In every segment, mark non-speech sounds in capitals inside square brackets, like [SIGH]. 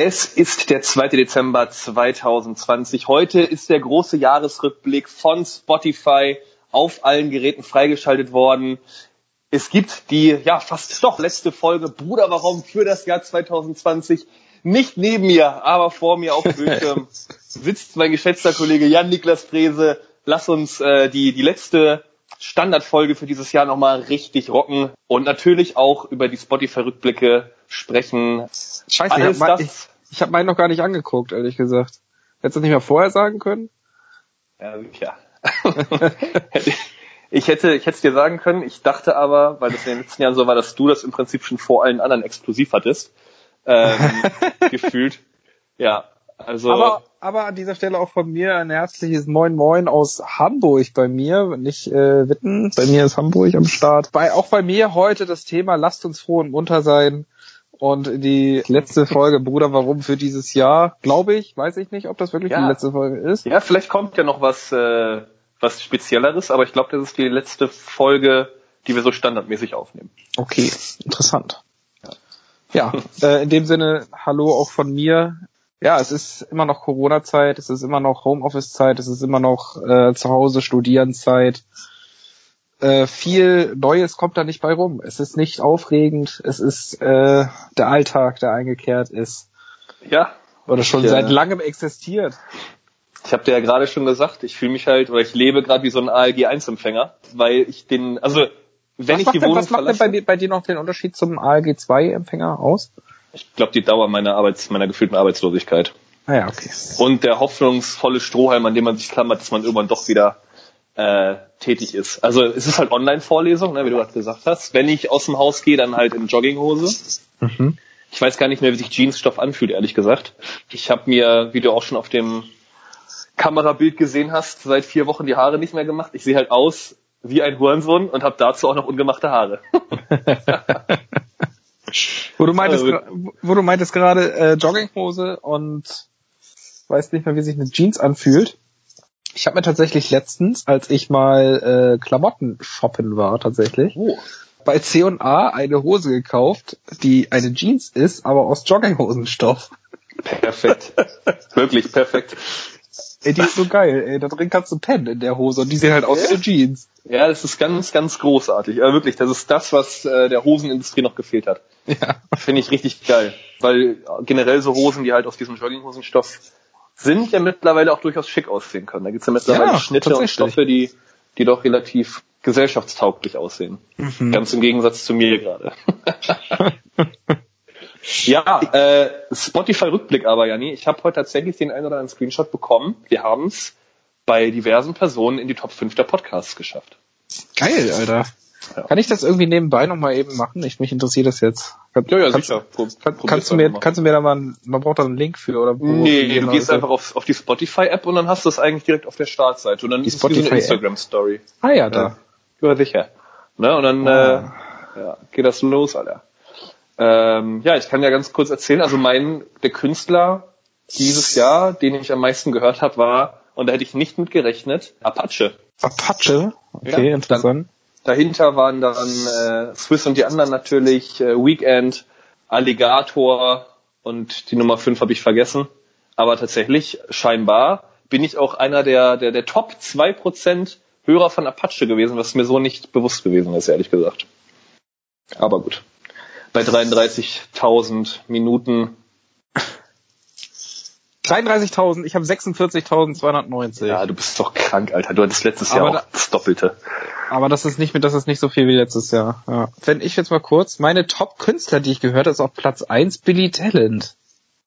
Es ist der 2. Dezember 2020. Heute ist der große Jahresrückblick von Spotify auf allen Geräten freigeschaltet worden. Es gibt die, ja, fast doch letzte Folge Bruder, warum für das Jahr 2020. Nicht neben mir, aber vor mir auf dem Bildschirm [LAUGHS] sitzt mein geschätzter Kollege Jan-Niklas Frese. Lass uns äh, die, die letzte Standardfolge für dieses Jahr nochmal richtig rocken und natürlich auch über die Spotify-Rückblicke sprechen. Scheiße, Alles ich habe ich hab meinen noch gar nicht angeguckt, ehrlich gesagt. Hättest du das nicht mehr vorher sagen können? Ja, ja. [LAUGHS] ich hätte, ich hätte es dir sagen können. Ich dachte aber, weil das in den letzten Jahren so war, dass du das im Prinzip schon vor allen anderen exklusiv hattest, ähm, [LAUGHS] gefühlt. Ja, also. Aber, aber an dieser Stelle auch von mir ein herzliches Moin Moin aus Hamburg bei mir, nicht äh, Witten. Bei mir ist Hamburg am Start. Bei, auch bei mir heute das Thema Lasst uns froh und munter sein. Und die letzte Folge, Bruder, warum für dieses Jahr, glaube ich, weiß ich nicht, ob das wirklich ja. die letzte Folge ist. Ja, vielleicht kommt ja noch was, äh, was Spezielleres, aber ich glaube, das ist die letzte Folge, die wir so standardmäßig aufnehmen. Okay, interessant. Ja, ja [LAUGHS] äh, in dem Sinne, hallo auch von mir ja, es ist immer noch Corona-Zeit, es ist immer noch Homeoffice-Zeit, es ist immer noch äh, zu Hause Studieren-Zeit. Äh, viel Neues kommt da nicht bei rum. Es ist nicht aufregend, es ist äh, der Alltag, der eingekehrt ist. Ja. Oder schon ich, seit langem existiert. Ich habe dir ja gerade schon gesagt, ich fühle mich halt, oder ich lebe gerade wie so ein ALG-1-Empfänger, weil ich den, also wenn was ich die denn, Wohnung Was macht verlasse, denn bei, bei dir noch den Unterschied zum ALG-2-Empfänger aus? Ich glaube, die Dauer meiner Arbeits, meiner gefühlten Arbeitslosigkeit. Ah ja, okay. Und der hoffnungsvolle Strohhalm, an dem man sich klammert, dass man irgendwann doch wieder äh, tätig ist. Also es ist halt Online-Vorlesung, ne, wie du gerade gesagt hast. Wenn ich aus dem Haus gehe, dann halt in Jogginghose. Mhm. Ich weiß gar nicht mehr, wie sich Jeansstoff anfühlt, ehrlich gesagt. Ich habe mir, wie du auch schon auf dem Kamerabild gesehen hast, seit vier Wochen die Haare nicht mehr gemacht. Ich sehe halt aus wie ein Hurensohn und habe dazu auch noch ungemachte Haare. [LAUGHS] Wo du meintest, also, wo du meintest gerade äh, Jogginghose und weiß nicht mehr, wie sich eine Jeans anfühlt. Ich habe mir tatsächlich letztens, als ich mal äh, Klamotten shoppen war, tatsächlich, oh. bei C&A eine Hose gekauft, die eine Jeans ist, aber aus Jogginghosenstoff. Perfekt. Wirklich perfekt. Ey, die ist so geil, ey. Da drin kannst du pennen in der Hose und die sehen halt aus wie eine Jeans. Ja, das ist ganz, ganz großartig. Aber wirklich, das ist das, was äh, der Hosenindustrie noch gefehlt hat. Ja. Finde ich richtig geil. Weil generell so Hosen, die halt aus diesem Jogginghosenstoff sind, ja mittlerweile auch durchaus schick aussehen können. Da gibt's ja mittlerweile ja, Schnitte und Stoffe, die, die doch relativ gesellschaftstauglich aussehen. Mhm. Ganz im Gegensatz zu mir gerade. [LAUGHS] ja, äh, Spotify-Rückblick aber, Janni. Ich habe heute tatsächlich den einen oder anderen Screenshot bekommen. Wir haben's bei diversen Personen in die Top 5 der Podcasts geschafft. Geil, Alter. Ja. Kann ich das irgendwie nebenbei nochmal eben machen? Ich, mich interessiert das jetzt. Kann, ja, ja, kannst, sicher. Kann, kannst, du mir, kannst du mir da mal, man braucht da einen Link für, oder? Wo nee, du gehst einfach auf, auf die Spotify-App und dann hast du es eigentlich direkt auf der Startseite und dann die ist Spotify es wie eine Instagram-Story. Ah ja, da. Ja, sicher. Ne? Und dann ah. äh, ja, geht das los, Alter. Ähm, ja, ich kann ja ganz kurz erzählen, also mein, der Künstler dieses Jahr, den ich am meisten gehört habe, war und da hätte ich nicht mit gerechnet. Apache. Apache? Okay, ja, interessant. Dahinter waren dann äh, Swiss und die anderen natürlich, äh, Weekend, Alligator und die Nummer 5 habe ich vergessen. Aber tatsächlich, scheinbar, bin ich auch einer der, der, der Top 2% Hörer von Apache gewesen, was mir so nicht bewusst gewesen ist, ehrlich gesagt. Aber gut. Bei 33.000 Minuten 33.000, ich habe 46.290. Ja, du bist doch krank, Alter. Du hattest letztes aber Jahr da, auch das Doppelte. Aber das ist nicht das ist nicht so viel wie letztes Jahr. Ja. Wenn ich jetzt mal kurz, meine Top-Künstler, die ich gehört habe, ist auf Platz 1 Billy Talent.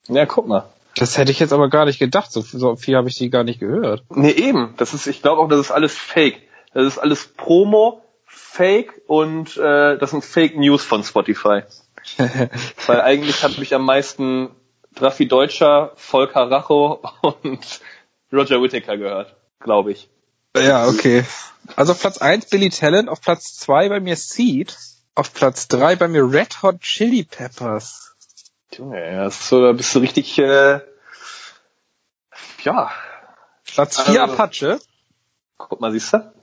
Ja, guck mal. Das hätte ich jetzt aber gar nicht gedacht. So, so viel habe ich die gar nicht gehört. Nee, eben. Das ist, ich glaube auch, das ist alles Fake. Das ist alles Promo, Fake und äh, das sind Fake News von Spotify. [LAUGHS] Weil eigentlich hat mich am meisten Raffi Deutscher, Volker Racho [LAUGHS] und Roger Whittaker gehört, glaube ich. Ja, okay. Also auf Platz 1 Billy Talent, auf Platz 2 bei mir Seed, auf Platz 3 bei mir Red Hot Chili Peppers. Junge, ja, so, da bist du richtig, äh, ja. Platz 4 also, Apache. Guck mal, siehst du?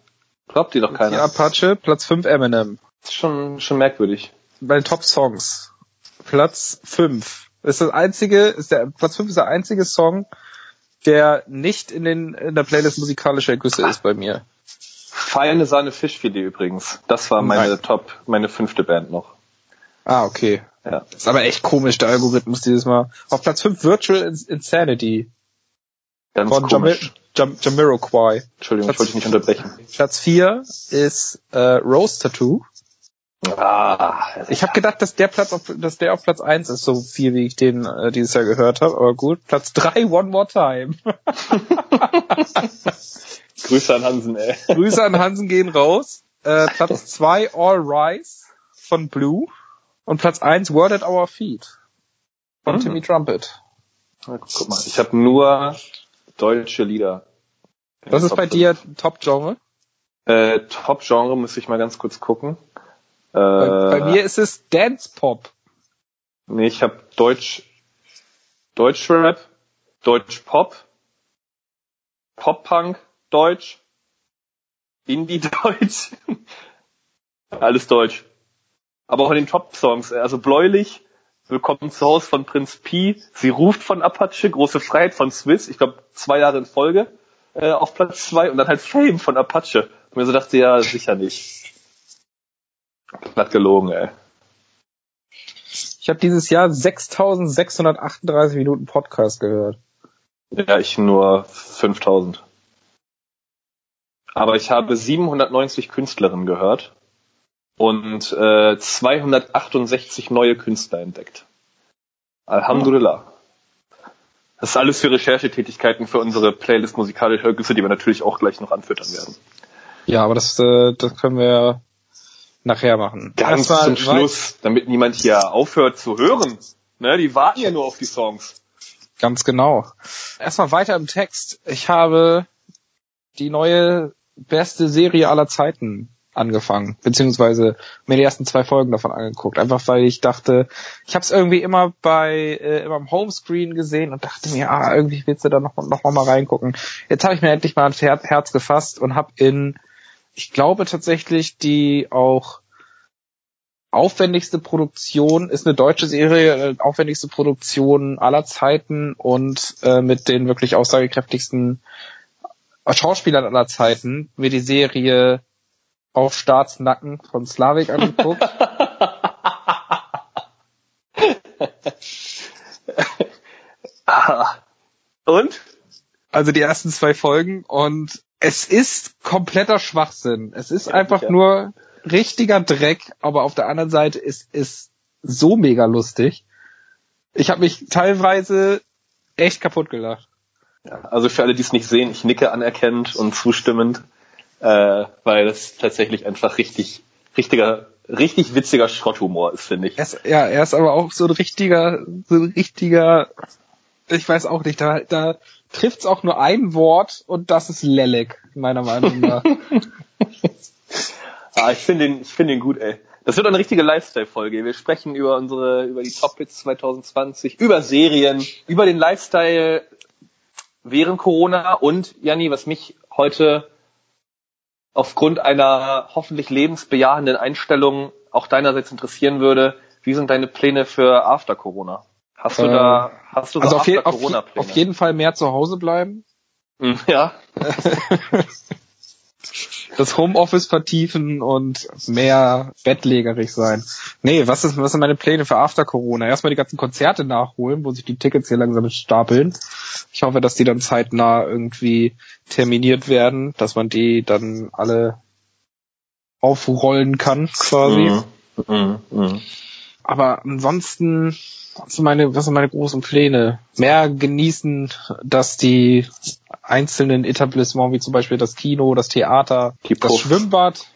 Glaubt dir doch keiner. 4 Apache, Platz 5 Eminem. Das ist schon, schon merkwürdig. Bei den Top Songs. Platz 5 ist das einzige, ist der Platz 5 ist der einzige Song, der nicht in den in der Playlist musikalische Ergüsse ist bei mir. Feine Sahne Fischfilet übrigens. Das war meine Nein. Top, meine fünfte Band noch. Ah, okay. Ja. Ist aber echt komisch, der Algorithmus dieses Mal. Auf Platz 5 Virtual Insanity. Ganz von komisch. Jam Jamiroquai. Entschuldigung, Platz, ich wollte dich nicht unterbrechen. Platz 4 ist äh, Rose Tattoo. Ah, ich habe gedacht, dass der Platz auf, dass der auf Platz 1 ist, so viel wie ich den äh, dieses Jahr gehört habe, aber gut. Platz 3 One More Time. [LAUGHS] Grüße an Hansen, ey. Grüße an Hansen gehen raus. Äh, Platz [LAUGHS] 2 All Rise von Blue und Platz 1 Word at Our Feet von mhm. Timmy Trumpet. guck mal, ich habe nur deutsche Lieder. Was ist bei dir Top-Genre? Äh, Top-Genre muss ich mal ganz kurz gucken. Äh, bei, bei, mir ist es Dance Pop. Nee, ich habe Deutsch, Deutsch Rap, Deutsch Pop, Pop Punk, Deutsch, Indie [LAUGHS] Deutsch, alles Deutsch. Aber auch in den Top-Songs, also bläulich, Willkommen zu Hause von Prinz Pi, Sie ruft von Apache, Große Freiheit von Swiss, ich glaube zwei Jahre in Folge äh, auf Platz zwei und dann halt Fame von Apache. Und mir so dachte, ja, sicher nicht. Glatt gelogen, ey. Ich habe dieses Jahr 6638 Minuten Podcast gehört. Ja, ich nur 5000. Aber ich habe 790 Künstlerinnen gehört und äh, 268 neue Künstler entdeckt. Alhamdulillah. Das ist alles für Recherchetätigkeiten für unsere Playlist musikalische Ergüsse, die wir natürlich auch gleich noch anfüttern werden. Ja, aber das, äh, das können wir ja nachher machen. Ganz Erstmal zum Schluss, damit niemand hier aufhört zu hören. Ne, die warten ja nur auf die Songs. Ganz genau. Erstmal weiter im Text. Ich habe die neue beste Serie aller Zeiten angefangen, beziehungsweise mir die ersten zwei Folgen davon angeguckt, einfach weil ich dachte, ich habe es irgendwie immer bei äh, immer im Homescreen gesehen und dachte mir, ah, irgendwie willst du da noch, noch mal reingucken. Jetzt habe ich mir endlich mal ein Herz gefasst und habe in, ich glaube tatsächlich die auch aufwendigste Produktion ist eine deutsche Serie, äh, aufwendigste Produktion aller Zeiten und äh, mit den wirklich aussagekräftigsten Schauspielern aller Zeiten mir die Serie auf Staatsnacken von Slavik angeguckt. [LAUGHS] [LAUGHS] und? Also die ersten zwei Folgen und es ist kompletter Schwachsinn. Es ist ja, einfach sicher. nur richtiger Dreck, aber auf der anderen Seite ist es so mega lustig. Ich habe mich teilweise echt kaputt gelacht. Ja, also für alle, die es nicht sehen, ich nicke anerkennend und zustimmend, äh, weil das tatsächlich einfach richtig, richtiger, richtig witziger Schrotthumor ist, finde ich. Ist, ja, er ist aber auch so ein richtiger, so ein richtiger, ich weiß auch nicht, da, da trifft's auch nur ein Wort und das ist Lelek, meiner Meinung nach. [LAUGHS] ah, ich finde ihn, ich finde ihn gut, ey. Das wird eine richtige Lifestyle-Folge. Wir sprechen über unsere, über die Top-Hits 2020, über Serien, über den Lifestyle während Corona und, Janni, was mich heute aufgrund einer hoffentlich lebensbejahenden Einstellung auch deinerseits interessieren würde, wie sind deine Pläne für After Corona? Hast du äh, da, hast du also auf, je, auf, auf, jeden Fall mehr zu Hause bleiben. Hm, ja. [LAUGHS] das Homeoffice vertiefen und mehr bettlägerig sein. Nee, was, ist, was sind meine Pläne für After Corona? Erstmal die ganzen Konzerte nachholen, wo sich die Tickets hier langsam stapeln. Ich hoffe, dass die dann zeitnah irgendwie terminiert werden, dass man die dann alle aufrollen kann, quasi. Mhm. Mhm. Mhm. Aber ansonsten, was sind meine, was sind meine großen Pläne? Mehr genießen, dass die einzelnen Etablissements, wie zum Beispiel das Kino, das Theater, das. Schwimmbad,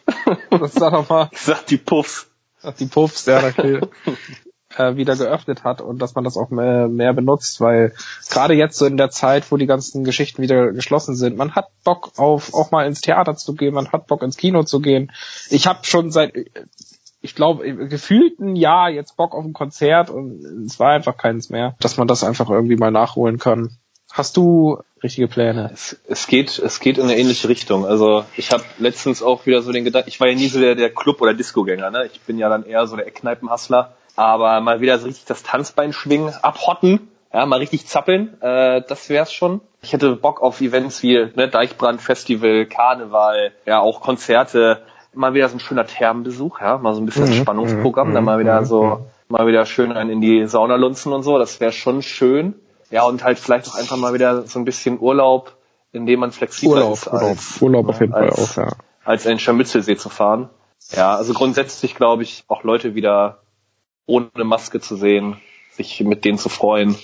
das sag doch mal. Ich [LAUGHS] sag die Puffs. Sag die Puffs, ja, okay. [LAUGHS] äh, wieder geöffnet hat und dass man das auch mehr, mehr benutzt, weil gerade jetzt so in der Zeit, wo die ganzen Geschichten wieder geschlossen sind, man hat Bock auf auch mal ins Theater zu gehen, man hat Bock ins Kino zu gehen. Ich habe schon seit ich glaube, gefühlt ein Jahr jetzt Bock auf ein Konzert und es war einfach keins mehr, dass man das einfach irgendwie mal nachholen kann. Hast du richtige Pläne? Es, es geht, es geht in eine ähnliche Richtung. Also ich habe letztens auch wieder so den Gedanken, ich war ja nie so der, der Club- oder Disco-Gänger, ne? Ich bin ja dann eher so der Eckkneipenhassler. Aber mal wieder so richtig das Tanzbein schwingen, abhotten, ja, mal richtig zappeln, äh, das wär's schon. Ich hätte Bock auf Events wie ne, Deichbrand Festival, Karneval, ja auch Konzerte, mal wieder so ein schöner Thermenbesuch, ja, mal so ein bisschen mhm, Spannungsprogramm, mhm, dann mal wieder mhm, so, mhm. mal wieder schön einen in die Sauna lunzen und so, das wäre schon schön. Ja, und halt vielleicht auch einfach mal wieder so ein bisschen Urlaub, in dem man flexibel Urlaub, ist. Als, Urlaub auf jeden als, Fall auch, ja. Als in Scharmützelsee zu fahren. Ja, also grundsätzlich glaube ich, auch Leute wieder ohne Maske zu sehen, sich mit denen zu freuen.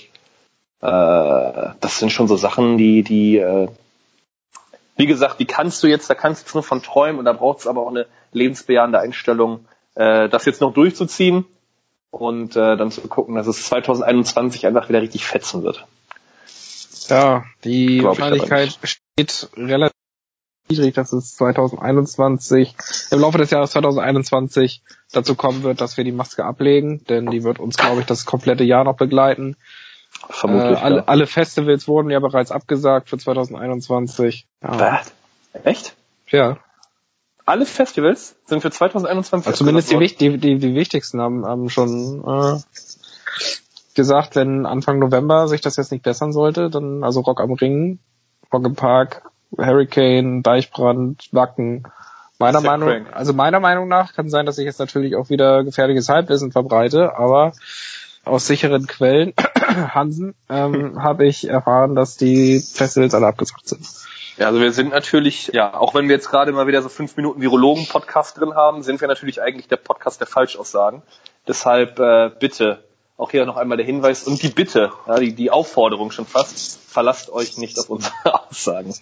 Äh, das sind schon so Sachen, die, die, äh, wie gesagt, die kannst du jetzt, da kannst du jetzt nur von träumen und da braucht es aber auch eine lebensbejahende Einstellung, äh, das jetzt noch durchzuziehen und äh, dann zu gucken, dass es 2021 einfach wieder richtig fetzen wird. Ja, die Glaub Wahrscheinlichkeit steht relativ niedrig, dass es 2021, im Laufe des Jahres 2021 dazu kommen wird, dass wir die Maske ablegen, denn die wird uns, glaube ich, das komplette Jahr noch begleiten. Vermutlich. Äh, alle, ja. alle Festivals wurden ja bereits abgesagt für 2021. Ja. Echt? Ja. Alle Festivals sind für 2021 also Zumindest die, die, die, die wichtigsten haben, haben schon äh, gesagt, wenn Anfang November sich das jetzt nicht bessern sollte, dann also Rock am Ring, Rock im Park, Hurricane, Deichbrand, Wacken. Meiner Meinung, crank. also meiner Meinung nach kann sein, dass ich jetzt natürlich auch wieder gefährliches Halbwissen verbreite, aber aus sicheren Quellen, [CLEARS THROAT] Hansen, ähm, [LAUGHS] habe ich erfahren, dass die Festivals alle abgesagt sind. Ja, also wir sind natürlich, ja, auch wenn wir jetzt gerade mal wieder so fünf Minuten Virologen-Podcast drin haben, sind wir natürlich eigentlich der Podcast der Falschaussagen. Deshalb äh, bitte auch hier noch einmal der Hinweis und die Bitte, ja, die, die Aufforderung schon fast, verlasst euch nicht auf unsere [LAUGHS] Aussagen.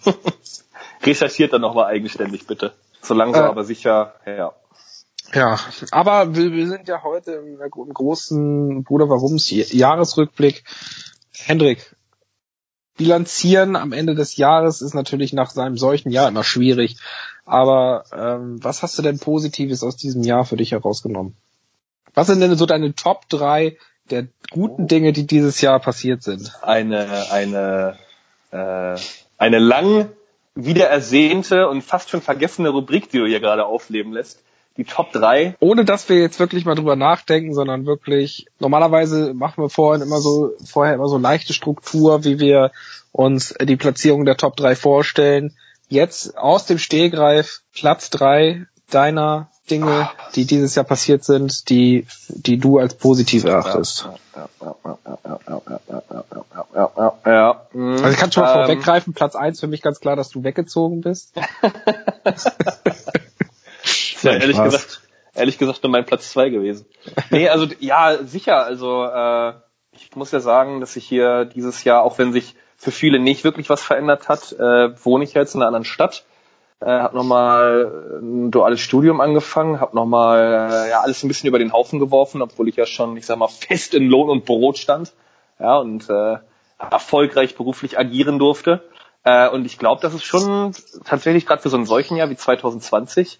[LAUGHS] Recherchiert dann nochmal eigenständig, bitte. So langsam äh, aber sicher, ja. Ja, aber wir, wir sind ja heute im, im großen Bruder Warums Jahresrückblick. Hendrik, bilanzieren am Ende des Jahres ist natürlich nach seinem solchen Jahr immer schwierig. Aber ähm, was hast du denn Positives aus diesem Jahr für dich herausgenommen? Was sind denn so deine Top 3 der guten Dinge, die dieses Jahr passiert sind. Eine, eine, äh, eine lang wiederersehnte und fast schon vergessene Rubrik, die du hier gerade aufleben lässt. Die Top 3. Ohne dass wir jetzt wirklich mal drüber nachdenken, sondern wirklich, normalerweise machen wir vorhin immer so, vorher immer so leichte Struktur, wie wir uns die Platzierung der Top 3 vorstellen. Jetzt aus dem Stehgreif Platz 3 deiner Dinge, die dieses Jahr passiert sind, die, die du als positiv erachtest? Also ich kann schon mal ähm, vorweggreifen, Platz eins für mich ganz klar, dass du weggezogen bist. Ja, ehrlich Spaß. gesagt, ehrlich gesagt nur mein Platz zwei gewesen. [LAUGHS] Nee, also ja, sicher, also äh, ich muss ja sagen, dass ich hier dieses Jahr, auch wenn sich für viele nicht wirklich was verändert hat, äh, wohne ich jetzt in einer anderen Stadt äh, habe nochmal ein duales Studium angefangen, habe nochmal äh, ja, alles ein bisschen über den Haufen geworfen, obwohl ich ja schon, ich sag mal, fest in Lohn und Brot stand ja, und äh, erfolgreich beruflich agieren durfte. Äh, und ich glaube, das ist schon tatsächlich gerade für so ein solchen Jahr wie 2020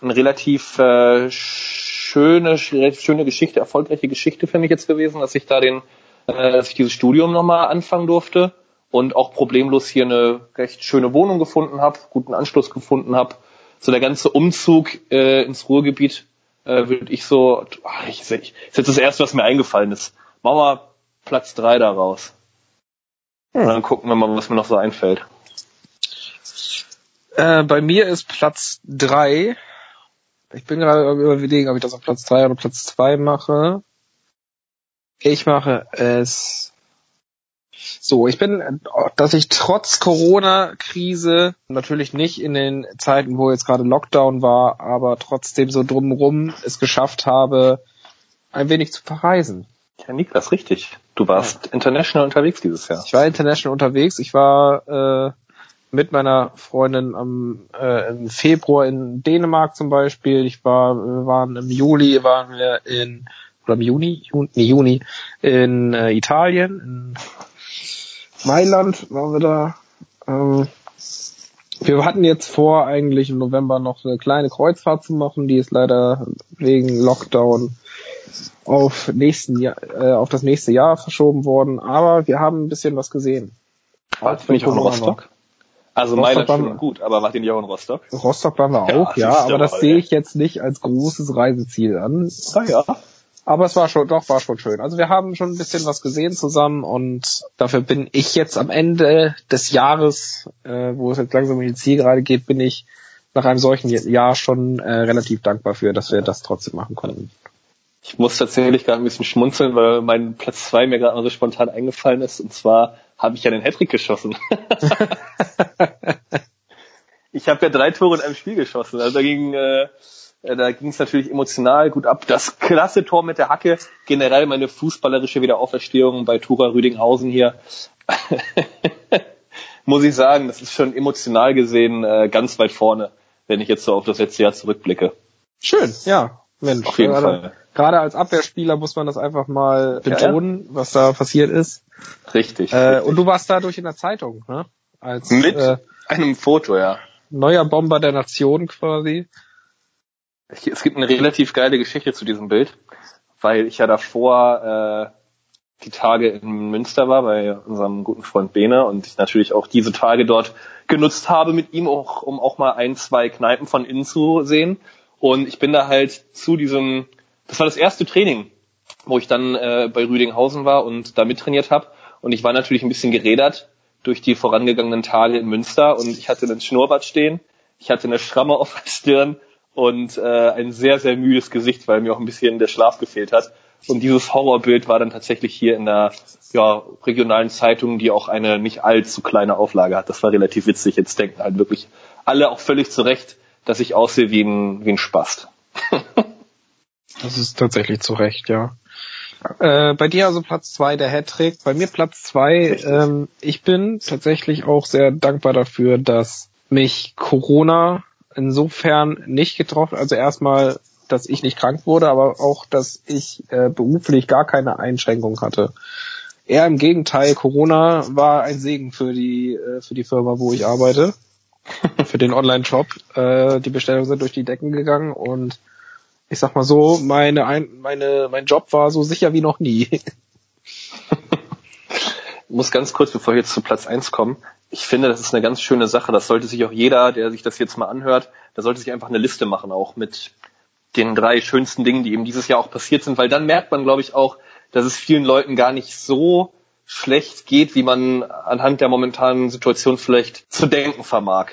eine relativ äh, schöne, relativ schöne Geschichte, erfolgreiche Geschichte für mich jetzt gewesen, dass ich da den, äh, dass ich dieses Studium nochmal anfangen durfte und auch problemlos hier eine recht schöne Wohnung gefunden habe, guten Anschluss gefunden habe. So der ganze Umzug äh, ins Ruhrgebiet äh, würde ich so, ach, ich, ich, ist jetzt das erste, was mir eingefallen ist. Machen wir Platz drei daraus. Und dann gucken wir mal, was mir noch so einfällt. Äh, bei mir ist Platz drei. Ich bin gerade überlegen, ob ich das auf Platz drei oder Platz zwei mache. Ich mache es so, ich bin, dass ich trotz Corona-Krise natürlich nicht in den Zeiten, wo jetzt gerade Lockdown war, aber trotzdem so drumrum es geschafft habe, ein wenig zu verreisen. Ja, Niklas, richtig. Du warst ja. international unterwegs dieses Jahr. Ich war international unterwegs. Ich war äh, mit meiner Freundin am äh, im Februar in Dänemark zum Beispiel. Ich war, wir waren im Juli waren wir in oder im Juni, Juni, Juni in äh, Italien, in Mailand waren wir da. Ähm, wir hatten jetzt vor, eigentlich im November noch eine kleine Kreuzfahrt zu machen, die ist leider wegen Lockdown auf nächsten Jahr, äh, auf das nächste Jahr verschoben worden, aber wir haben ein bisschen was gesehen. Wart ihr nicht auch in Rostock? Also Rostock Mailand schon gut, aber macht ihr nicht auch in Rostock? Rostock waren wir auch, ja, ja aber das sehe ich jetzt nicht als großes Reiseziel an. Ah ja. Aber es war schon, doch, war schon schön. Also wir haben schon ein bisschen was gesehen zusammen und dafür bin ich jetzt am Ende des Jahres, äh, wo es jetzt langsam in die Zielgerade geht, bin ich nach einem solchen Jahr schon äh, relativ dankbar für, dass wir das trotzdem machen konnten. Ich muss tatsächlich gerade ein bisschen schmunzeln, weil mein Platz zwei mir gerade noch so spontan eingefallen ist. Und zwar habe ich ja den Hattrick geschossen. [LAUGHS] ich habe ja drei Tore in einem Spiel geschossen. Also da ging äh, da ging es natürlich emotional gut ab. Das klasse Tor mit der Hacke, generell meine fußballerische Wiederauferstehung bei Tura Rüdinghausen hier. [LAUGHS] Muss ich sagen, das ist schon emotional gesehen äh, ganz weit vorne, wenn ich jetzt so auf das letzte Jahr zurückblicke. Schön, ja. Mensch, auf jeden gerade, Fall. gerade als Abwehrspieler muss man das einfach mal betonen, ja, was da passiert ist. Richtig, äh, richtig. Und du warst dadurch in der Zeitung, ne? Als mit äh, einem Foto, ja. Neuer Bomber der Nation quasi. Es gibt eine relativ geile Geschichte zu diesem Bild, weil ich ja davor äh, die Tage in Münster war bei unserem guten Freund Bene und ich natürlich auch diese Tage dort genutzt habe mit ihm, auch, um auch mal ein, zwei Kneipen von innen zu sehen. Und ich bin da halt zu diesem, das war das erste Training, wo ich dann äh, bei Rüdinghausen war und da mittrainiert habe. Und ich war natürlich ein bisschen gerädert durch die vorangegangenen Tage in Münster und ich hatte einen Schnurrbart stehen, ich hatte eine Schramme auf der Stirn und äh, ein sehr, sehr müdes Gesicht, weil mir auch ein bisschen der Schlaf gefehlt hat. Und dieses Horrorbild war dann tatsächlich hier in der ja, regionalen Zeitung, die auch eine nicht allzu kleine Auflage hat. Das war relativ witzig. Jetzt denken halt wirklich alle auch völlig zurecht, dass ich aussehe wie ein, wie ein Spast. [LAUGHS] das ist tatsächlich zu Recht, ja. Äh, bei dir also Platz zwei der Hattrick, bei mir Platz zwei. Ähm, ich bin tatsächlich auch sehr dankbar dafür, dass mich Corona insofern nicht getroffen. Also erstmal, dass ich nicht krank wurde, aber auch, dass ich äh, beruflich gar keine Einschränkung hatte. Eher im Gegenteil, Corona war ein Segen für die äh, für die Firma, wo ich arbeite für den Online-Shop. Äh, die Bestellungen sind durch die Decken gegangen und ich sag mal so, meine, ein, meine, mein Job war so sicher wie noch nie. ich muss ganz kurz, bevor wir jetzt zu Platz eins kommen, ich finde, das ist eine ganz schöne Sache. Das sollte sich auch jeder, der sich das jetzt mal anhört, da sollte sich einfach eine Liste machen, auch mit den drei schönsten Dingen, die eben dieses Jahr auch passiert sind, weil dann merkt man, glaube ich, auch, dass es vielen Leuten gar nicht so schlecht geht, wie man anhand der momentanen Situation vielleicht zu denken vermag.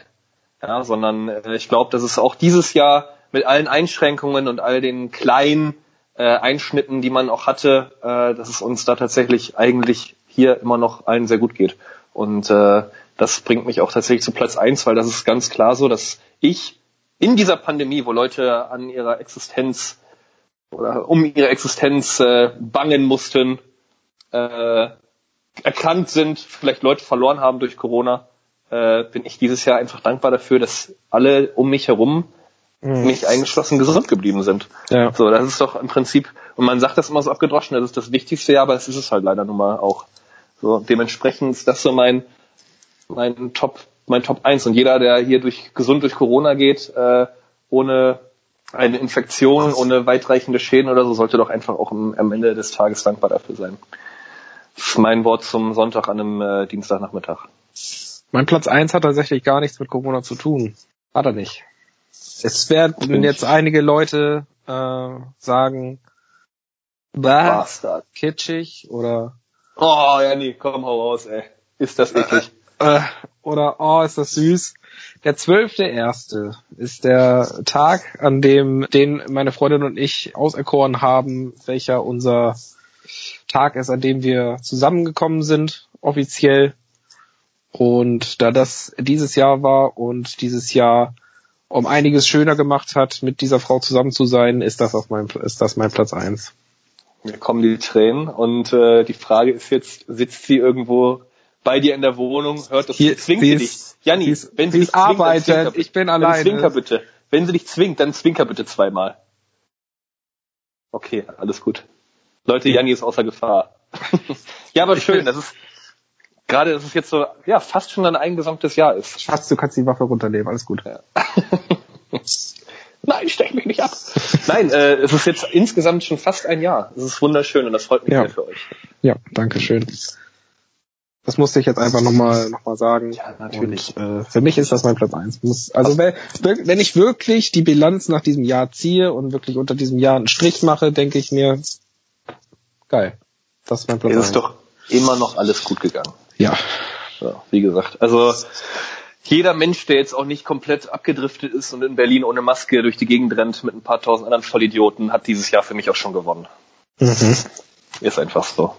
Ja, sondern äh, ich glaube, dass es auch dieses Jahr mit allen Einschränkungen und all den kleinen äh, Einschnitten, die man auch hatte, äh, dass es uns da tatsächlich eigentlich hier immer noch allen sehr gut geht. Und äh, das bringt mich auch tatsächlich zu Platz eins, weil das ist ganz klar so, dass ich in dieser Pandemie, wo Leute an ihrer Existenz oder um ihre Existenz äh, bangen mussten, äh, erkrankt sind, vielleicht Leute verloren haben durch Corona, äh, bin ich dieses Jahr einfach dankbar dafür, dass alle um mich herum mhm. mich eingeschlossen gesund geblieben sind. Ja. So, das ist doch im Prinzip, und man sagt das immer so abgedroschen, das ist das Wichtigste, ja, aber es ist es halt leider nun mal auch. So, dementsprechend ist das so mein, mein Top, mein Top 1. Und jeder, der hier durch, gesund durch Corona geht, äh, ohne eine Infektion, ohne weitreichende Schäden oder so, sollte doch einfach auch am, am Ende des Tages dankbar dafür sein. Das ist mein Wort zum Sonntag an einem äh, Dienstagnachmittag. Mein Platz eins hat tatsächlich gar nichts mit Corona zu tun. Hat er nicht. Es werden jetzt einige Leute äh, sagen, bah, kitschig oder Oh, ja nee, komm, hau raus, ey. Ist das eklig. Äh, äh, oder oh, ist das süß. Der zwölfte erste ist der Tag, an dem den meine Freundin und ich auserkoren haben, welcher unser Tag ist, an dem wir zusammengekommen sind, offiziell. Und da das dieses Jahr war und dieses Jahr um einiges schöner gemacht hat, mit dieser Frau zusammen zu sein, ist das auf meinem, ist das mein Platz eins. Mir kommen die Tränen und äh, die Frage ist jetzt, sitzt sie irgendwo bei dir in der Wohnung, hört das, Hier, zwingt sie dich. Janni, wenn sie dich zwingt, arbeitet, ich bin alleine. Zwinker bitte. Wenn sie dich zwingt, dann zwinker bitte zweimal. Okay, alles gut. Leute, Janni ist außer Gefahr. [LAUGHS] ja, aber schön, das ist gerade, dass es jetzt so, ja, fast schon ein eingesamtes Jahr ist. Schatz, du kannst die Waffe runternehmen, alles gut. Ja. [LAUGHS] Nein, stech mich nicht ab. Nein, äh, es ist jetzt insgesamt schon fast ein Jahr. Es ist wunderschön und das freut mich ja. sehr für euch. Ja, danke schön. Das musste ich jetzt einfach nochmal noch mal sagen. Ja, natürlich. Und, äh, für mich ist das mein Platz eins. Muss, also wenn, wenn ich wirklich die Bilanz nach diesem Jahr ziehe und wirklich unter diesem Jahr einen Strich mache, denke ich mir, Geil. Das ist mein Platz. Es ist doch immer noch alles gut gegangen. Ja. Ja, wie gesagt. Also jeder Mensch, der jetzt auch nicht komplett abgedriftet ist und in Berlin ohne Maske durch die Gegend rennt mit ein paar tausend anderen Vollidioten, hat dieses Jahr für mich auch schon gewonnen. Mhm. Ist einfach so.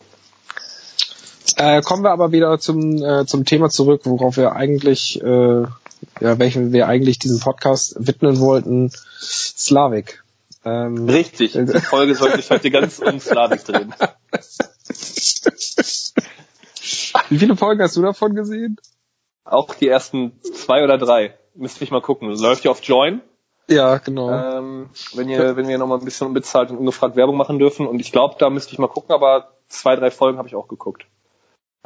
Äh, kommen wir aber wieder zum, äh, zum Thema zurück, worauf wir eigentlich, äh, ja, welchen wir eigentlich diesen Podcast widmen wollten. Slavik. Ähm, Richtig. Die Folge sollte sich heute ganz um Slavik drehen. [LAUGHS] Wie viele Folgen hast du davon gesehen? Auch die ersten zwei oder drei. Müsste ich mal gucken. Läuft ja auf Join. Ja, genau. Ähm, wenn ihr, wenn wir noch mal ein bisschen unbezahlt und ungefragt Werbung machen dürfen. Und ich glaube, da müsste ich mal gucken, aber zwei, drei Folgen habe ich auch geguckt.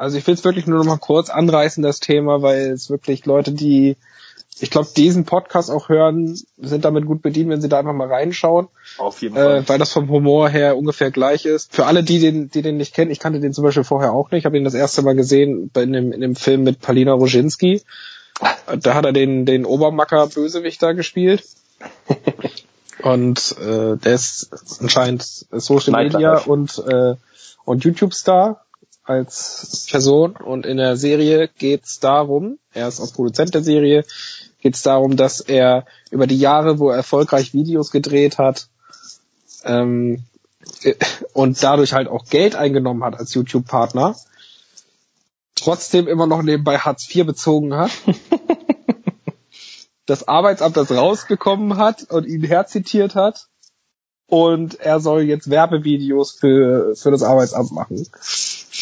Also ich will es wirklich nur noch mal kurz anreißen, das Thema, weil es wirklich Leute, die, ich glaube, diesen Podcast auch hören, sind damit gut bedient, wenn sie da einfach mal reinschauen. Auf jeden Fall. Äh, weil das vom Humor her ungefähr gleich ist. Für alle, die den, die den nicht kennen, ich kannte den zum Beispiel vorher auch nicht. Ich habe ihn das erste Mal gesehen in dem, in dem Film mit Palina Roginski. [LAUGHS] Da hat er den, den Obermacker Bösewicht da gespielt. [LAUGHS] Und äh, der ist anscheinend Social Media und, äh, und YouTube-Star als Person. Und in der Serie geht's darum, er ist auch Produzent der Serie, geht's darum, dass er über die Jahre, wo er erfolgreich Videos gedreht hat, ähm, äh, [LAUGHS] und dadurch halt auch Geld eingenommen hat als YouTube-Partner, trotzdem immer noch nebenbei Hartz IV bezogen hat. [LAUGHS] das Arbeitsamt das rausbekommen hat und ihn herzitiert hat. Und er soll jetzt Werbevideos für, für das Arbeitsamt machen.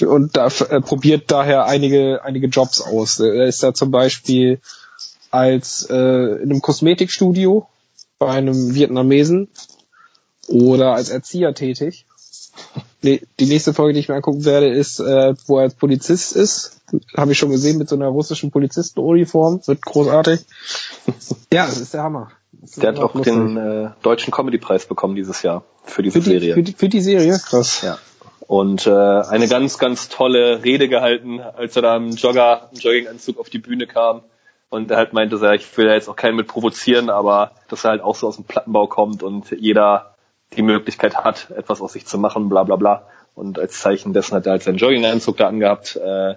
Und da, äh, probiert daher einige, einige Jobs aus. Er ist da zum Beispiel als äh, in einem Kosmetikstudio bei einem Vietnamesen oder als Erzieher tätig. Nee, die nächste Folge, die ich mir angucken werde, ist, äh, wo er als Polizist ist. Habe ich schon gesehen mit so einer russischen Polizistenuniform. Wird großartig. [LAUGHS] ja, das ist der Hammer. Der hat auch lustig. den äh, deutschen Comedy-Preis bekommen dieses Jahr für diese für die, Serie. für, die, für die Serie, krass. Ja. Und äh, eine ganz, ganz tolle Rede gehalten, als er da im Jogger, im Jogginganzug auf die Bühne kam. Und er halt meinte, ich will da jetzt auch keinen mit provozieren, aber dass er halt auch so aus dem Plattenbau kommt und jeder die Möglichkeit hat, etwas aus sich zu machen, bla bla bla. Und als Zeichen dessen hat er halt seinen Jogginganzug da angehabt. Äh,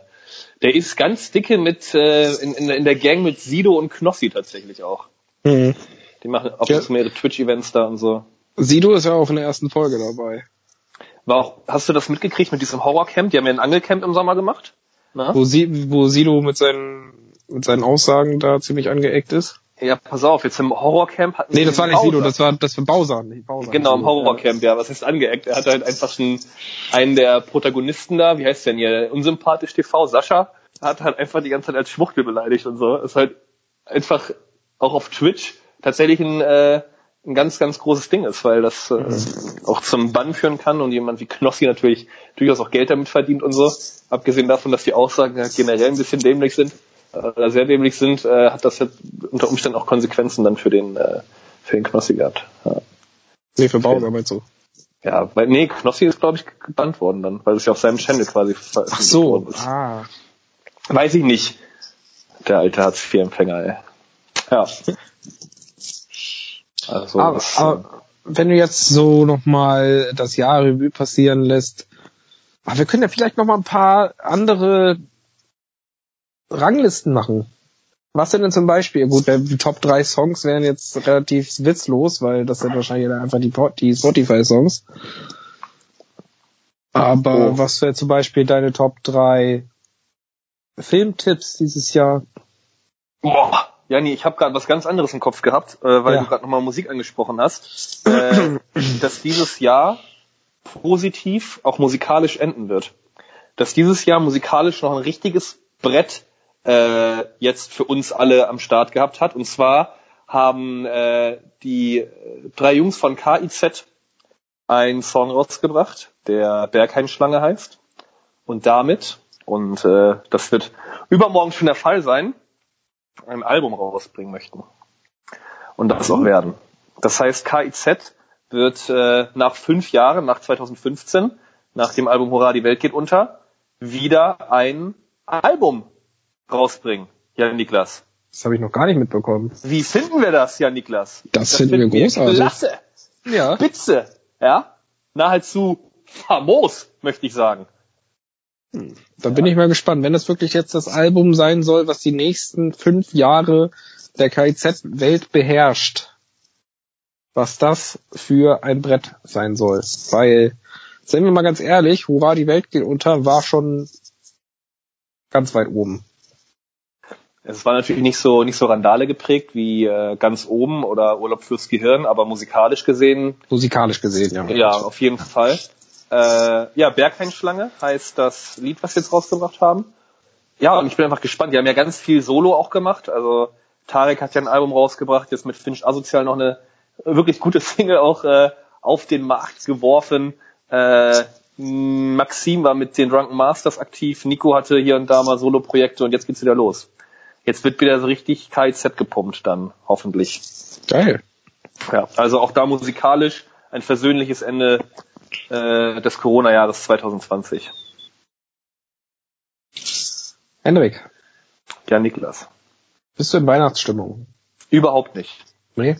der ist ganz dicke mit äh, in, in, in der Gang mit Sido und Knossi tatsächlich auch. Mhm. Die machen auch Ja. ja. mehrere Twitch-Events da und so. Sido ist ja auch in der ersten Folge dabei. War auch, hast du das mitgekriegt mit diesem Horrorcamp? Die haben ja ein Angelcamp im Sommer gemacht. Na? Wo, Sie, wo Sido mit seinen, mit seinen Aussagen da ziemlich angeeckt ist. Ja, pass auf, jetzt im Horrorcamp hatten Nee, das war nicht Sido, das war, das war Bowser. Nicht Bowser. Genau, im. Horrorcamp, ja. Was heißt angeeckt? Er hat halt einfach einen, einen der Protagonisten da, wie heißt der denn hier, unsympathisch TV, Sascha, hat halt einfach die ganze Zeit als Schwuchtel beleidigt und so. Ist halt einfach auch auf Twitch tatsächlich ein, äh, ein ganz, ganz großes Ding ist, weil das äh, auch zum Bann führen kann und jemand wie Knossi natürlich durchaus auch Geld damit verdient und so. Abgesehen davon, dass die Aussagen generell ein bisschen dämlich sind, äh, oder sehr dämlich sind, äh, hat das halt unter Umständen auch Konsequenzen dann für den, äh, für den Knossi gehabt. Ja. Nee, für Bowser meinst du. Ja, weil, nee, Knossi ist, glaube ich, gebannt worden dann, weil es ja auf seinem Channel quasi veröffentlicht Ach so. worden ist. Ah. Weiß ich nicht. Der alte Hartz-IV-Empfänger, ey. Ja. [LAUGHS] Also, aber, das, aber wenn du jetzt so nochmal das Jahr Revue passieren lässt, aber wir können ja vielleicht noch mal ein paar andere Ranglisten machen. Was denn denn zum Beispiel? Gut, die Top 3 Songs wären jetzt relativ witzlos, weil das sind wahrscheinlich einfach die, die Spotify-Songs. Aber Oh. was wäre zum Beispiel deine Top 3 Filmtipps dieses Jahr? boah, Jani, ich habe gerade was ganz anderes im Kopf gehabt, äh, weil Ja. du gerade nochmal Musik angesprochen hast, äh, [CLEARS THROAT] dass dieses Jahr positiv auch musikalisch enden wird. Dass dieses Jahr musikalisch noch ein richtiges Brett äh, jetzt für uns alle am Start gehabt hat. Und zwar haben äh, die drei Jungs von KIZ einen Song rausgebracht, der Bergheimschlange heißt. Und damit, und äh, das wird übermorgen schon der Fall sein, ein Album rausbringen möchten. Und das auch werden. Das heißt, KIZ wird äh, nach fünf Jahren, nach 2015, nach dem Album Hurra, die Welt geht unter, wieder ein Album rausbringen. Jan Niklas. Das habe ich noch gar nicht mitbekommen. Wie finden wir das, Jan Niklas? Das finden wir großartig. Klasse. Ja. Spitze. Ja. Nahezu famos, möchte ich sagen. Da bin ich mal gespannt, wenn das wirklich jetzt das Album sein soll, was die nächsten fünf Jahre der KIZ-Welt beherrscht, was das für ein Brett sein soll. Weil, seien wir mal ganz ehrlich, Hurra, die Welt geht unter, war schon ganz weit oben. Es war natürlich nicht so nicht so Randale geprägt wie äh, ganz oben oder Urlaub fürs Gehirn, aber musikalisch gesehen. Musikalisch gesehen, ja. Ja, auf jeden Fall. Äh, ja, Bergheinschlange heißt das Lied, was wir jetzt rausgebracht haben. Ja, und ich bin einfach gespannt. Die haben ja ganz viel Solo auch gemacht. Also Tarek hat ja ein Album rausgebracht, jetzt mit Finch Asozial noch eine wirklich gute [LAUGHS] Single auch äh, auf den Markt geworfen. Äh, Maxim war mit den Drunken Masters aktiv, Nico hatte hier und da mal Solo-Projekte und jetzt geht's wieder los. Jetzt wird wieder so richtig KIZ gepumpt dann, hoffentlich. Geil. Ja, also auch da musikalisch ein versöhnliches Ende äh, des Corona-Jahres 2020. Henrik. Ja, Niklas. Bist du in Weihnachtsstimmung? Überhaupt nicht. Nee?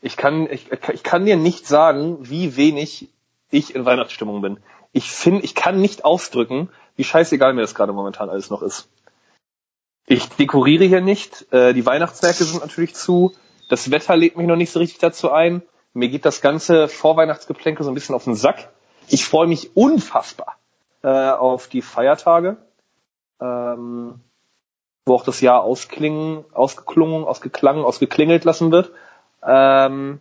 Ich kann, ich, ich kann dir nicht sagen, wie wenig ich in Weihnachtsstimmung bin. Ich finde, ich kann nicht ausdrücken, wie scheißegal mir das gerade momentan alles noch ist. Ich dekoriere hier nicht. Äh, die Weihnachtsmärkte sind natürlich zu. Das Wetter lädt mich noch nicht so richtig dazu ein. Mir geht das ganze Vorweihnachtsgeplänkel so ein bisschen auf den Sack. Ich freue mich unfassbar äh, auf die Feiertage, ähm, wo auch das Jahr ausklingen, ausgeklungen, ausgeklangen, ausgeklingelt lassen wird. Ähm,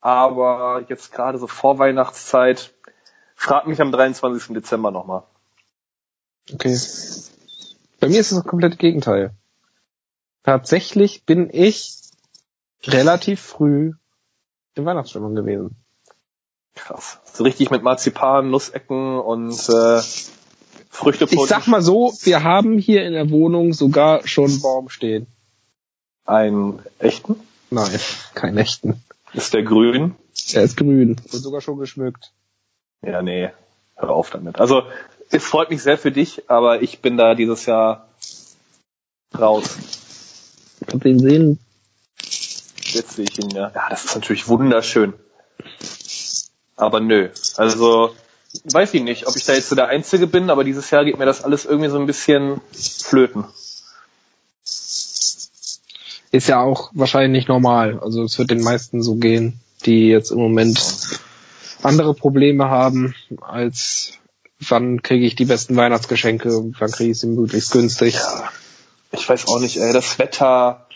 aber jetzt gerade so Vorweihnachtszeit, frag mich am 23. Dezember nochmal. Okay. Bei mir ist es das komplette Gegenteil. Tatsächlich bin ich relativ früh in Weihnachtsstimmung gewesen. Krass. So richtig mit Marzipan, Nussecken und äh, Früchte. Ich sag mal so, wir haben hier in der Wohnung sogar schon einen Baum stehen. Einen echten? Nein, keinen echten. Ist der grün? Der ist grün und sogar schon geschmückt. Ja, nee, hör auf damit. Also es freut mich sehr für dich, aber ich bin da dieses Jahr raus. Hab den sehen. Jetzt sehe ich ihn ja. Ja, das ist natürlich wunderschön. Aber nö. Also, weiß ich nicht, ob ich da jetzt so der Einzige bin, aber dieses Jahr geht mir das alles irgendwie so ein bisschen flöten. Ist ja auch wahrscheinlich nicht normal. Also es wird den meisten so gehen, die jetzt im Moment andere Probleme haben, als wann kriege ich die besten Weihnachtsgeschenke und wann kriege ich sie möglichst günstig. Ja, ich weiß auch nicht, ey, das Wetter,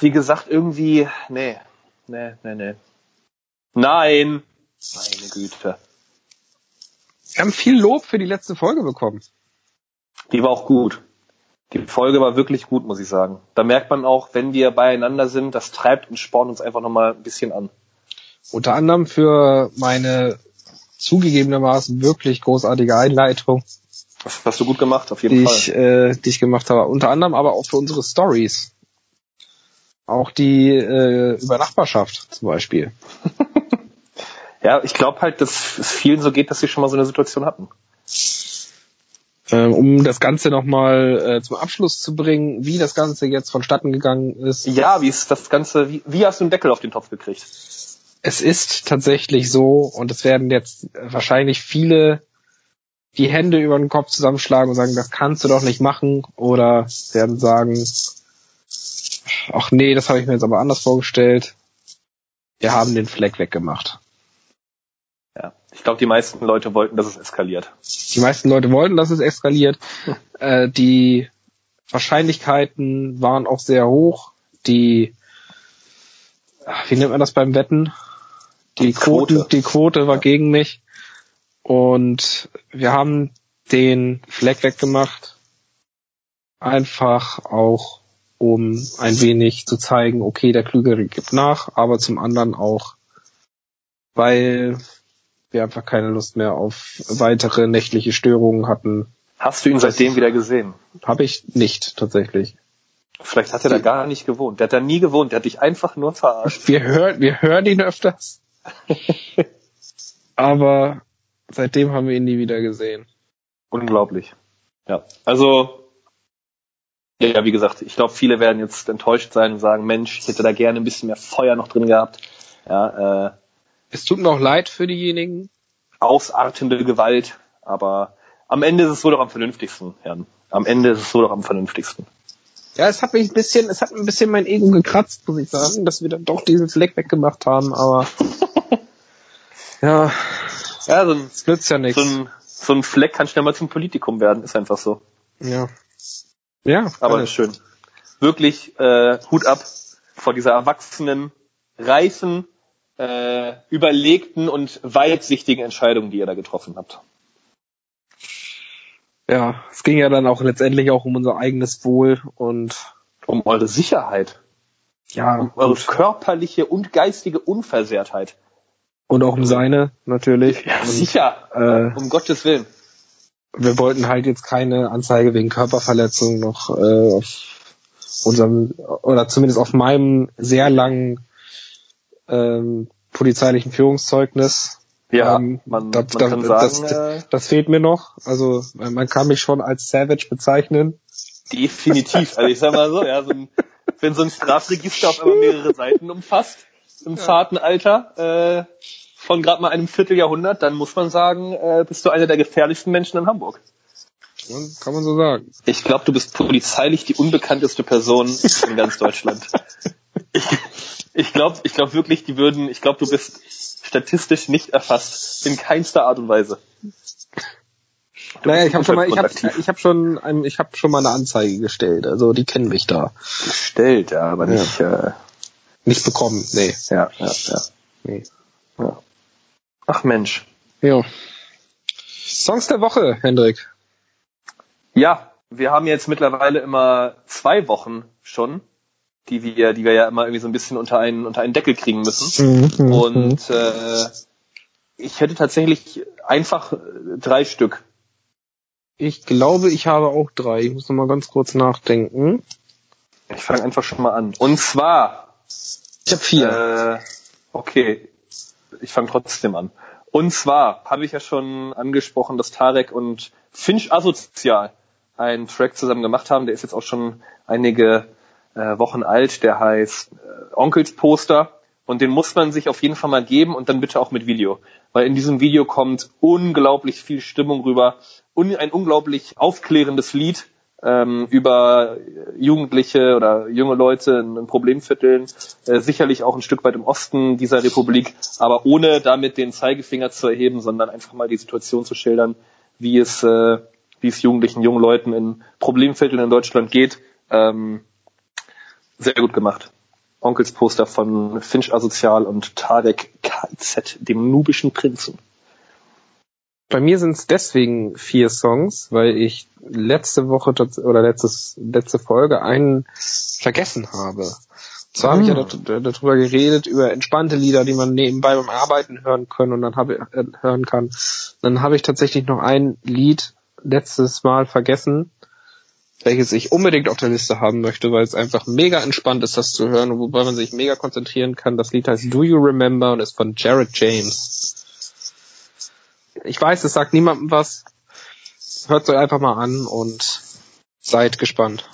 wie gesagt, irgendwie, nee, nee, nee, nee. Nein! Meine Güte. Wir haben viel Lob für die letzte Folge bekommen. Die war auch gut. Die Folge war wirklich gut, muss ich sagen. Da merkt man auch, wenn wir beieinander sind, das treibt und spornt uns einfach nochmal ein bisschen an. Unter anderem für meine zugegebenermaßen wirklich großartige Einleitung. Das hast du gut gemacht, auf jeden die Fall. Ich, äh, die ich gemacht habe. Unter anderem aber auch für unsere Stories. Auch die äh, über Nachbarschaft zum Beispiel. [LAUGHS] ja, ich glaube halt, dass es vielen so geht, dass sie schon mal so eine Situation hatten. Ähm, um das Ganze nochmal äh, zum Abschluss zu bringen, wie das Ganze jetzt vonstatten gegangen ist. Ja, wie ist das Ganze, wie, wie hast du einen Deckel auf den Topf gekriegt? Es ist tatsächlich so, und es werden jetzt wahrscheinlich viele die Hände über den Kopf zusammenschlagen und sagen, das kannst du doch nicht machen, oder werden sagen, ach nee, das habe ich mir jetzt aber anders vorgestellt. Wir haben den Fleck weggemacht. Ja, ich glaube, die meisten Leute wollten, dass es eskaliert. Die meisten Leute wollten, dass es eskaliert. [LAUGHS] äh, die Wahrscheinlichkeiten waren auch sehr hoch. Die, wie nennt man das beim Wetten? Die, Die Quoten, Quote. die Quote war gegen mich. Und wir haben den Fleck weggemacht. Einfach auch, um ein wenig zu zeigen, okay, der Klügere gibt nach, aber zum anderen auch, weil wir einfach keine Lust mehr auf weitere nächtliche Störungen hatten. Hast du ihn seitdem wieder gesehen? Habe ich nicht tatsächlich. Vielleicht hat er da gar nicht gewohnt. Der hat da nie gewohnt. Der hat dich einfach nur verarscht. Wir hören, wir hören ihn öfters. [LAUGHS] Aber seitdem haben wir ihn nie wieder gesehen. Unglaublich. Ja, also ja, wie gesagt, ich glaube, viele werden jetzt enttäuscht sein und sagen, Mensch, ich hätte da gerne ein bisschen mehr Feuer noch drin gehabt. Ja, äh, Es tut mir auch leid für diejenigen, ausartende Gewalt. Aber am Ende ist es so doch am vernünftigsten, Herrn. Am Ende ist es so doch am vernünftigsten. Ja, es hat mich ein bisschen, es hat ein bisschen mein Ego gekratzt, muss ich sagen, dass wir dann doch diesen Fleck weggemacht haben, aber [LAUGHS] ja, Ja, so ein, es nützt ja nichts. so ein, so ein Fleck kann schnell mal zum Politikum werden, ist einfach so. ja. Ja, Aber schön. Wirklich äh, Hut ab vor dieser erwachsenen, reifen, äh, überlegten und weitsichtigen Entscheidung, die ihr da getroffen habt. Ja, es ging ja dann auch letztendlich auch um unser eigenes Wohl und Um eure Sicherheit, ja, um eure gut. körperliche und geistige Unversehrtheit. und auch um seine natürlich. Ja, und, sicher. äh, Um Gottes Willen. Wir wollten halt jetzt keine Anzeige wegen Körperverletzung noch äh, auf unserem oder zumindest auf meinem sehr langen ähm, polizeilichen Führungszeugnis. Ja, Ähm, man, da- man da- kann das- sagen, äh, Das fehlt mir noch. Also man kann mich schon als Savage bezeichnen. definitiv. Also ich sag mal so, ja, so ein, wenn so ein Strafregister auf einmal mehrere Seiten umfasst, im zarten Alter, äh, von gerade mal einem Vierteljahrhundert, dann muss man sagen, äh, bist du einer der gefährlichsten Menschen in Hamburg. Ja, Kann man so sagen. Ich glaube, du bist polizeilich die unbekannteste Person in ganz Deutschland. Ich, ich glaube ich glaub wirklich, die würden, ich glaube, du bist statistisch nicht erfasst. In keinster Art und Weise. Naja, ich habe schon mal, ich habe, ich habe schon, ein, ich habe schon mal eine Anzeige gestellt. Also die kennen mich da. Gestellt, ja, aber nicht, äh, Nicht bekommen. Nee. ja, ja, ja, nee. ja. Ach Mensch. Ja. Songs der Woche, Hendrik. Ja, wir haben jetzt mittlerweile immer zwei Wochen schon, die wir, die wir ja immer irgendwie so ein bisschen unter einen, unter einen Deckel kriegen müssen. Mhm. Und äh, ich hätte tatsächlich einfach drei Stück. Ich glaube, ich habe auch drei. Ich muss noch mal ganz kurz nachdenken. Ich fange einfach schon mal an. Und zwar, Ich habe vier. äh, okay, ich fange trotzdem an. Und zwar habe ich ja schon angesprochen, dass Tarek und Finch Asozial einen Track zusammen gemacht haben. Der ist jetzt auch schon einige äh, Wochen alt. Der heißt äh, Onkels Poster. Und den muss man sich auf jeden Fall mal geben und dann bitte auch mit Video. Weil in diesem Video kommt unglaublich viel Stimmung rüber. Un ein unglaublich aufklärendes Lied ähm, über Jugendliche oder junge Leute in, Problemvierteln, äh, sicherlich auch ein Stück weit im Osten dieser Republik, aber ohne damit den Zeigefinger zu erheben, sondern einfach mal die Situation zu schildern, wie es, äh, wie es Jugendlichen, jungen Leuten in Problemvierteln in Deutschland geht. Ähm, sehr gut gemacht. Onkels Poster von Finch Asozial und Tarek KZ, dem nubischen Prinzen. Bei mir sind es deswegen vier Songs, weil ich letzte Woche oder letztes, letzte Folge einen vergessen habe. Und zwar habe ich ja Ah. darüber geredet, über entspannte Lieder, die man nebenbei beim Arbeiten hören können und dann habe äh, hören kann. Dann habe ich tatsächlich noch ein Lied letztes Mal vergessen, welches ich unbedingt auf der Liste haben möchte, weil es einfach mega entspannt ist, das zu hören und wobei man sich mega konzentrieren kann. Das Lied heißt Do You Remember und ist von Jared James. Ich weiß, es sagt niemandem was. Hört euch einfach mal an und seid gespannt.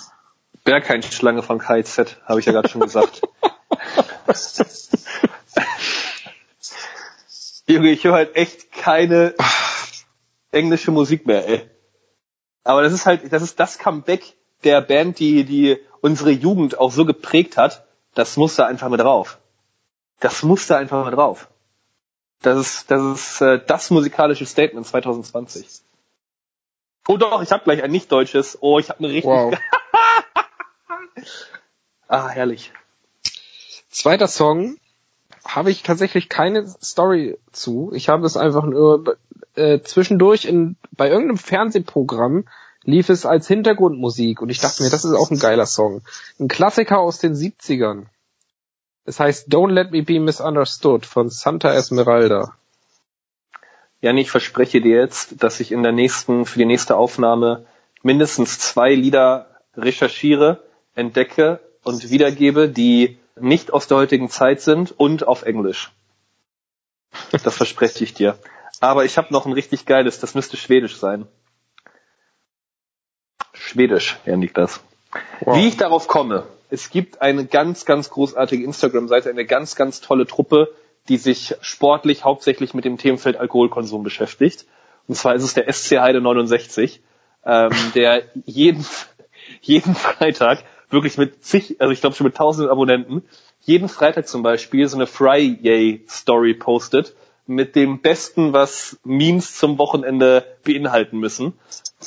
Berghain-Schlange von KZ, habe ich ja gerade schon gesagt. [LAUGHS] Junge, ich höre halt echt keine englische Musik mehr, ey. Aber das ist halt, das ist das Comeback der Band, die, die unsere Jugend auch so geprägt hat. Das muss da einfach mit drauf. Das muss da einfach mit drauf. Das ist, das ist äh, das musikalische Statement 2020. Oh doch, ich habe gleich ein nicht deutsches. Oh, ich habe eine richtig. Wow. [LAUGHS] Ah, herrlich. Zweiter Song habe ich tatsächlich keine Story zu. Ich habe es einfach nur äh, zwischendurch in bei irgendeinem Fernsehprogramm lief es als Hintergrundmusik und ich dachte mir, das ist auch ein geiler Song. Ein Klassiker aus den 70ern. Es heißt Don't Let Me Be Misunderstood von Santa Esmeralda. Jan, ich verspreche dir jetzt, dass ich in der nächsten, für die nächste Aufnahme mindestens zwei Lieder recherchiere, entdecke und wiedergebe, die nicht aus der heutigen Zeit sind und auf Englisch. Das verspreche ich dir. Aber ich habe noch ein richtig geiles, das müsste Schwedisch sein. Schwedisch, Jan liegt das. Wow. Wie ich darauf komme, es gibt eine ganz, ganz großartige Instagram-Seite, eine ganz, ganz tolle Truppe, die sich sportlich hauptsächlich mit dem Themenfeld Alkoholkonsum beschäftigt. Und zwar ist es der SC Heide 69, ähm, [LAUGHS] der jeden, jeden Freitag wirklich mit zig, also ich glaube schon mit tausenden Abonnenten, jeden Freitag zum Beispiel so eine Friday-Story postet mit dem Besten, was Memes zum Wochenende beinhalten müssen.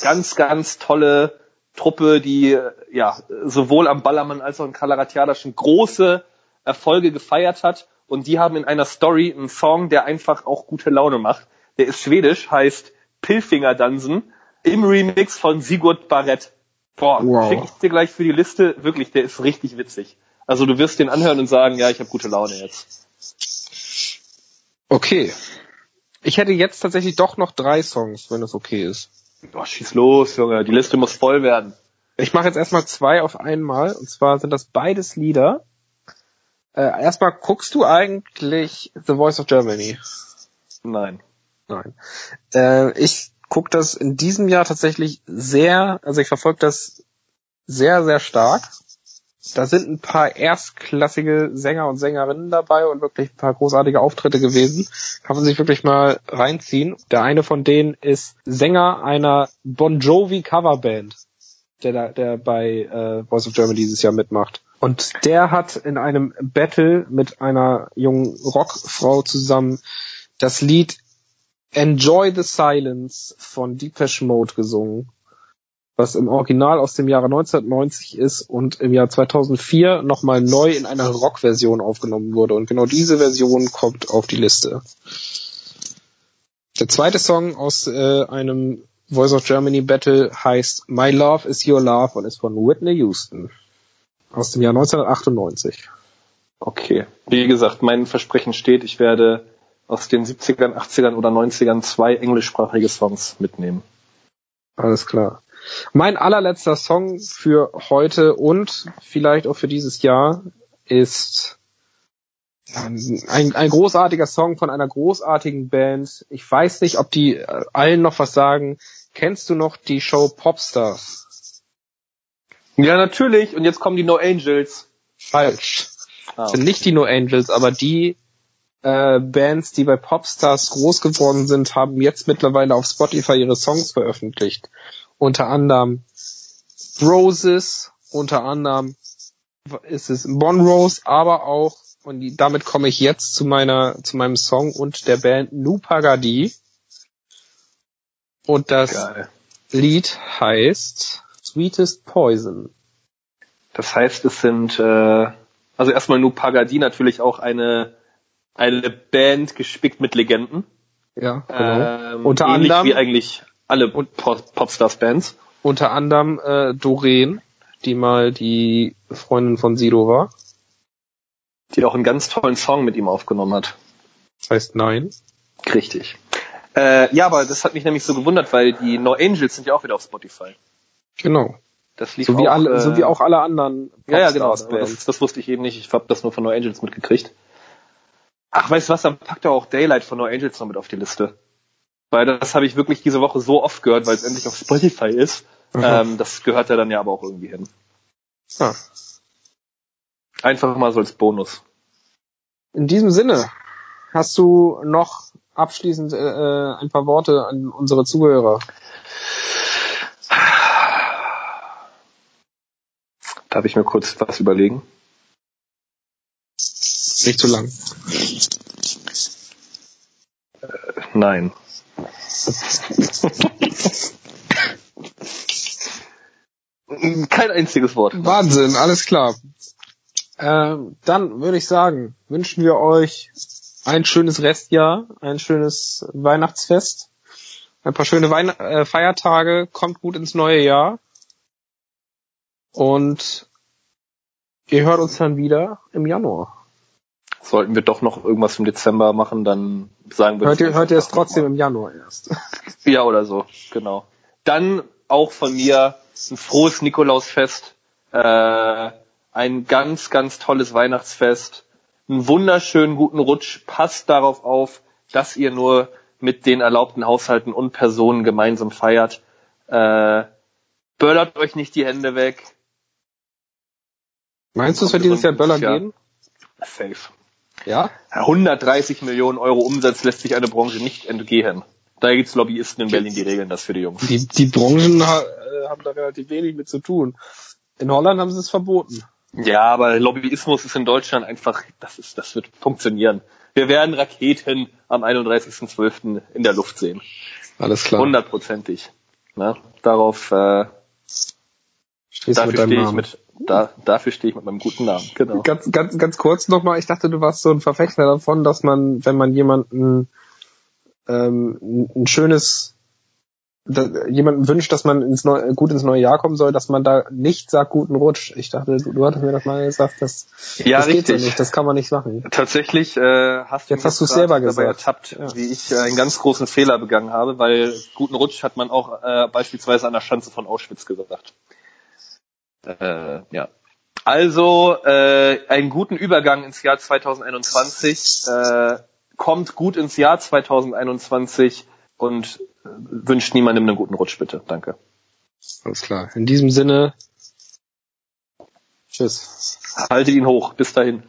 Ganz, ganz tolle Truppe, die ja sowohl am Ballermann als auch in Kalaratiada schon große Erfolge gefeiert hat. Und die haben in einer Story einen Song, der einfach auch gute Laune macht. Der ist schwedisch, heißt Pilfinger Dansen im Remix von Sigurd Barrett. Boah, wow. schicke ich dir gleich für die Liste. Wirklich, der ist richtig witzig. Also du wirst den anhören und sagen, ja, ich habe gute Laune jetzt. Okay. Ich hätte jetzt tatsächlich doch noch drei Songs, wenn das okay ist. Boah, schieß los, Junge. Die Liste muss voll werden. Ich mache jetzt erstmal zwei auf einmal. Und zwar sind das beides Lieder. Äh, erstmal guckst du eigentlich The Voice of Germany? Nein. Nein. Äh, ich gucke das in diesem Jahr tatsächlich sehr, also ich verfolge das sehr, sehr stark. Da sind ein paar erstklassige Sänger und Sängerinnen dabei und wirklich ein paar großartige Auftritte gewesen. Kann man sich wirklich mal reinziehen. Der eine von denen ist Sänger einer Bon Jovi Coverband, der, der bei äh, Voice of Germany dieses Jahr mitmacht. Und der hat in einem Battle mit einer jungen Rockfrau zusammen das Lied Enjoy the Silence von Depeche Mode gesungen, was im Original aus dem Jahre 1990 ist und im Jahr 2004 nochmal neu in einer Rockversion aufgenommen wurde. Und genau diese Version kommt auf die Liste. Der zweite Song aus äh, einem Voice of Germany Battle heißt My Love is Your Love und ist von Whitney Houston aus dem Jahr 1998. Okay. Wie gesagt, mein Versprechen steht, ich werde aus den 70ern, 80ern oder 90ern zwei englischsprachige Songs mitnehmen. Alles klar. Mein allerletzter Song für heute und vielleicht auch für dieses Jahr ist ein, ein großartiger Song von einer großartigen Band. Ich weiß nicht, ob die äh, allen noch was sagen. Kennst du noch die Show Popstars? Ja, natürlich. Und jetzt kommen die No Angels. Falsch. Ah, okay. Nicht die No Angels, aber die äh, Bands, die bei Popstars groß geworden sind, haben jetzt mittlerweile auf Spotify ihre Songs veröffentlicht. Unter anderem Roses, unter anderem ist es Bonrose, aber auch, und damit komme ich jetzt zu meiner, zu meinem Song und der Band Nupagadi. Und das Geil. Lied heißt Sweetest Poison. Das heißt, es sind, äh, also erstmal Nupagadi natürlich auch eine eine Band gespickt mit Legenden. Ja, genau. Ähm, unter anderem wie eigentlich alle Popstars-Bands. Unter anderem äh, Doreen, die mal die Freundin von Sido war. Die auch einen ganz tollen Song mit ihm aufgenommen hat. Das heißt Nein. Richtig. Äh, ja, aber das hat mich nämlich so gewundert, weil die No Angels sind ja auch wieder auf Spotify. Genau. Das lief so wie auch, alle, äh, so wie auch alle anderen. Ja, ja, genau. Das, das, wusste ich eben nicht. Ich habe das nur von No Angels mitgekriegt. Ach, weißt du was, dann packt er auch Daylight von No Angels noch mit auf die Liste. Weil das habe ich wirklich diese Woche so oft gehört, weil es endlich auf Spotify ist. Ähm, das gehört er dann ja aber auch irgendwie hin. Ah. Einfach mal so als Bonus. In diesem Sinne, hast du noch abschließend äh, äh ein paar Worte an unsere Zuhörer? Darf ich mir kurz was überlegen? Nicht zu lang. Äh, nein. Kein einziges Wort. Wahnsinn, alles klar. Äh, dann würde ich sagen, wünschen wir euch ein schönes Restjahr, ein schönes Weihnachtsfest, ein paar schöne Weihn äh, Feiertage, kommt gut ins neue Jahr und ihr hört uns dann wieder im Januar. Sollten wir doch noch irgendwas im Dezember machen, dann sagen wir. Hört ihr, hört ihr es trotzdem im Januar erst? [LAUGHS] ja, oder so, genau. Dann auch von mir ein frohes Nikolausfest, äh, ein ganz, ganz tolles Weihnachtsfest, einen wunderschönen guten Rutsch. Passt darauf auf, dass ihr nur mit den erlaubten Haushalten und Personen gemeinsam feiert. Äh, böllert euch nicht die Hände weg. Meinst du, es wird dieses Jahr Böller geben? Safe. Ja? 130 Millionen Euro Umsatz lässt sich eine Branche nicht entgehen. Da gibt's Lobbyisten in Berlin, die regeln das für die Jungs. Die, die Branchen ha äh, haben da relativ wenig mit zu tun. In Holland haben sie es verboten. Ja, aber Lobbyismus ist in Deutschland einfach, das ist, das wird funktionieren. Wir werden Raketen am 31.12. in der Luft sehen. Alles klar. Hundertprozentig. Ne? Darauf äh, Stehst dafür stehe ich mit da, dafür stehe ich mit meinem guten Namen. Genau. Ganz, ganz, ganz kurz nochmal, ich dachte, du warst so ein Verfechter davon, dass man, wenn man jemanden ähm, ein- schönes da, jemanden wünscht, dass man ins neue, gut ins neue Jahr kommen soll, dass man da nicht sagt guten Rutsch. Ich dachte, du, du hattest mir das mal gesagt, das, Ja, das geht so richtig. nicht, das kann man nicht machen. Tatsächlich äh, hast du Jetzt hast gerade selber dabei gesagt. ertappt, Ja. wie ich äh, einen ganz großen Fehler begangen habe, weil guten Rutsch hat man auch äh, beispielsweise an der Schanze von Auschwitz gesagt. Äh, ja. Also äh, einen guten Übergang ins Jahr 2021. Äh, kommt gut ins Jahr 2021 und äh, wünscht niemandem einen guten Rutsch, bitte. Danke. Alles klar. In diesem Sinne, tschüss. Haltet ihn hoch. Bis dahin.